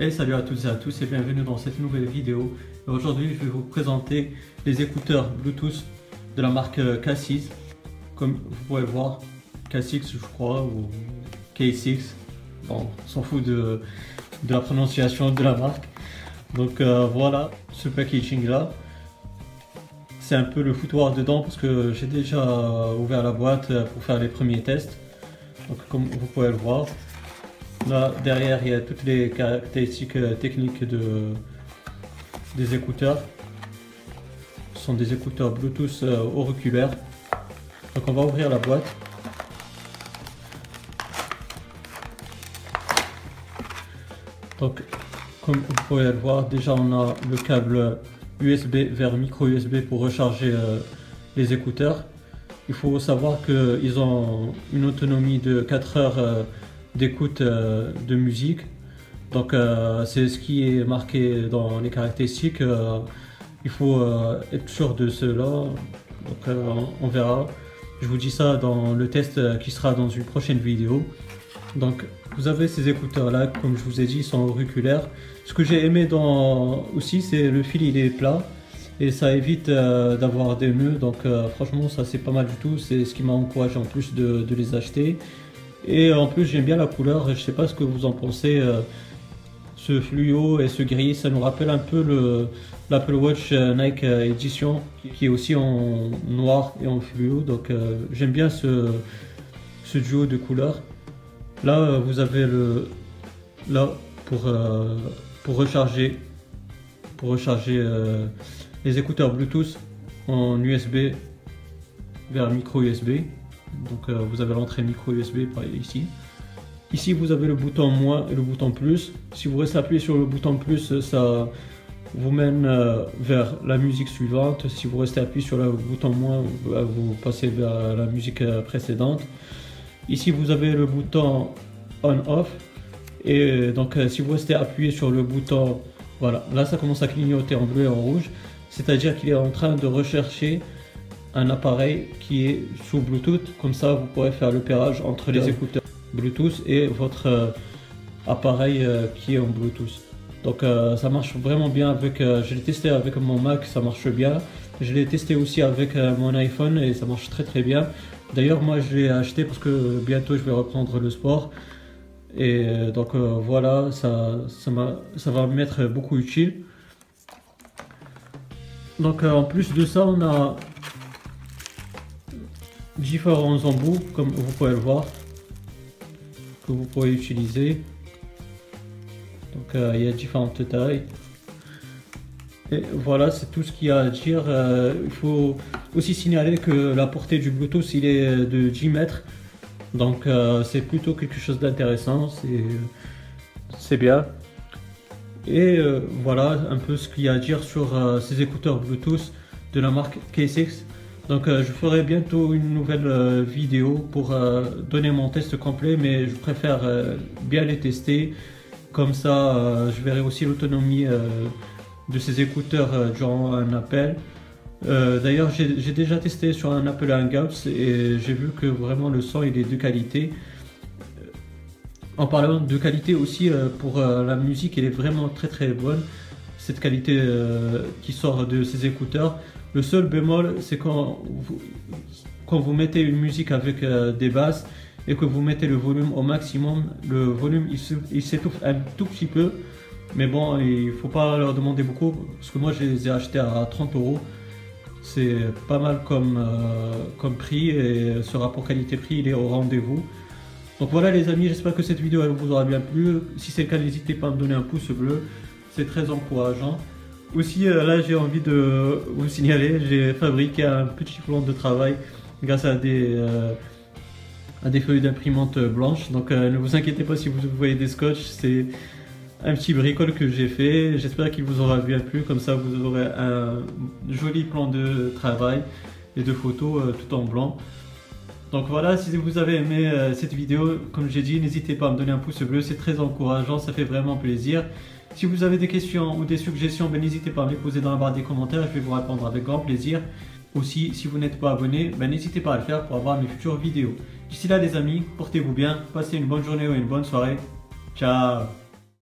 Et salut à toutes et à tous et bienvenue dans cette nouvelle vidéo. Aujourd'hui je vais vous présenter les écouteurs Bluetooth de la marque K6. Comme vous pouvez voir, K6 je crois ou K6. Bon, on s'en fout de, la prononciation de la marque. Donc euh, voilà ce packaging là. C'est un peu le foutoir dedans parce que j'ai déjà ouvert la boîte pour faire les premiers tests. Donc comme vous pouvez le voir, Là, derrière, il y a toutes les caractéristiques euh, techniques de, des écouteurs. Ce sont des écouteurs Bluetooth euh, auriculaires. Donc on va ouvrir la boîte. Donc, comme vous pouvez le voir, déjà on a le câble USB vers micro USB pour recharger euh, les écouteurs. Il faut savoir qu'ils ont une autonomie de 4 heures d'écoute euh, de musique. Donc euh, c'est ce qui est marqué dans les caractéristiques. Euh, il faut être sûr de cela. Donc on verra. Je vous dis ça dans le test qui sera dans une prochaine vidéo. Donc vous avez ces écouteurs là, comme je vous ai dit, ils sont auriculaires. Ce que j'ai aimé dans aussi, c'est le fil il est plat et ça évite d'avoir des nœuds. Donc franchement ça c'est pas mal du tout. C'est ce qui m'a encouragé en plus de, de les acheter. Et en plus, j'aime bien la couleur. Je sais pas ce que vous en pensez. Euh, ce fluo et ce gris, ça nous rappelle un peu le l'Apple Watch euh, Nike euh, Edition qui est aussi en noir et en fluo. Donc j'aime bien ce, ce duo de couleurs. Là, vous avez le là pour pour recharger pour recharger les écouteurs Bluetooth en USB vers micro USB. Donc euh, vous avez l'entrée micro USB ici. Ici vous avez le bouton moins et le bouton plus. Si vous restez appuyé sur le bouton plus, ça vous mène euh, vers la musique suivante. Si vous restez appuyé sur le bouton moins, vous passez vers la musique euh, précédente. Ici vous avez le bouton on-off. Et donc si vous restez appuyé sur le bouton, voilà, là ça commence à clignoter en bleu et en rouge. C'est-à-dire qu'il est en train de rechercher un appareil qui est sous Bluetooth. Comme ça, vous pourrez faire le pairage entre les écouteurs Bluetooth et votre euh, appareil euh, qui est en Bluetooth. Donc euh, ça marche vraiment bien avec, je l'ai testé avec mon Mac, ça marche bien. Je l'ai testé aussi avec mon iPhone et ça marche très très bien. D'ailleurs moi je l'ai acheté parce que bientôt je vais reprendre le sport. Et donc voilà, ça, ça, ça va m'être beaucoup utile. Donc en plus de ça, on a différents embouts, comme vous pouvez le voir, que vous pouvez utiliser. Donc euh, il y a différentes tailles. Et voilà, c'est tout ce qu'il y a à dire. Euh, il faut aussi signaler que la portée du Bluetooth, il est de 10 mètres. Donc euh, c'est plutôt quelque chose d'intéressant, c'est bien. Et voilà un peu ce qu'il y a à dire sur ces écouteurs Bluetooth de la marque K6. Donc euh, je ferai bientôt une nouvelle euh, vidéo pour euh, donner mon test complet, mais je préfère bien les tester. Comme ça, je verrai aussi l'autonomie de ces écouteurs durant un appel. D'ailleurs, j'ai déjà testé sur un Apple Hangouts et j'ai vu que vraiment le son il est de qualité. En parlant de qualité aussi, pour la musique, elle est vraiment très très bonne. Cette qualité qui sort de ces écouteurs. Le seul bémol, c'est quand vous, quand vous mettez une musique avec euh, des basses et que vous mettez le volume au maximum, le volume il s'étouffe un tout petit peu. Mais bon, il faut pas leur demander beaucoup parce que moi je les ai achetés à 30 euros. C'est pas mal comme, euh, comme prix et ce rapport qualité-prix il est au rendez-vous. Donc voilà les amis, j'espère que cette vidéo vous aura bien plu. Si c'est le cas, n'hésitez pas à me donner un pouce bleu, c'est très encourageant. Aussi, euh, là, j'ai envie de vous signaler, j'ai fabriqué un petit plan de travail grâce à des, euh, feuilles d'imprimante blanches. Donc, euh, ne vous inquiétez pas si vous voyez des scotch, c'est un petit bricole que j'ai fait. J'espère qu'il vous aura bien plu. Comme ça, vous aurez un joli plan de travail et de photos tout en blanc. Donc voilà, si vous avez aimé cette vidéo, comme j'ai dit, n'hésitez pas à me donner un pouce bleu, c'est très encourageant, ça fait vraiment plaisir. Si vous avez des questions ou des suggestions, ben, n'hésitez pas à me les poser dans la barre des commentaires, je vais vous répondre avec grand plaisir. Aussi, si vous n'êtes pas abonné, ben, n'hésitez pas à le faire pour avoir mes futures vidéos. D'ici là les amis, portez-vous bien, passez une bonne journée ou une bonne soirée. Ciao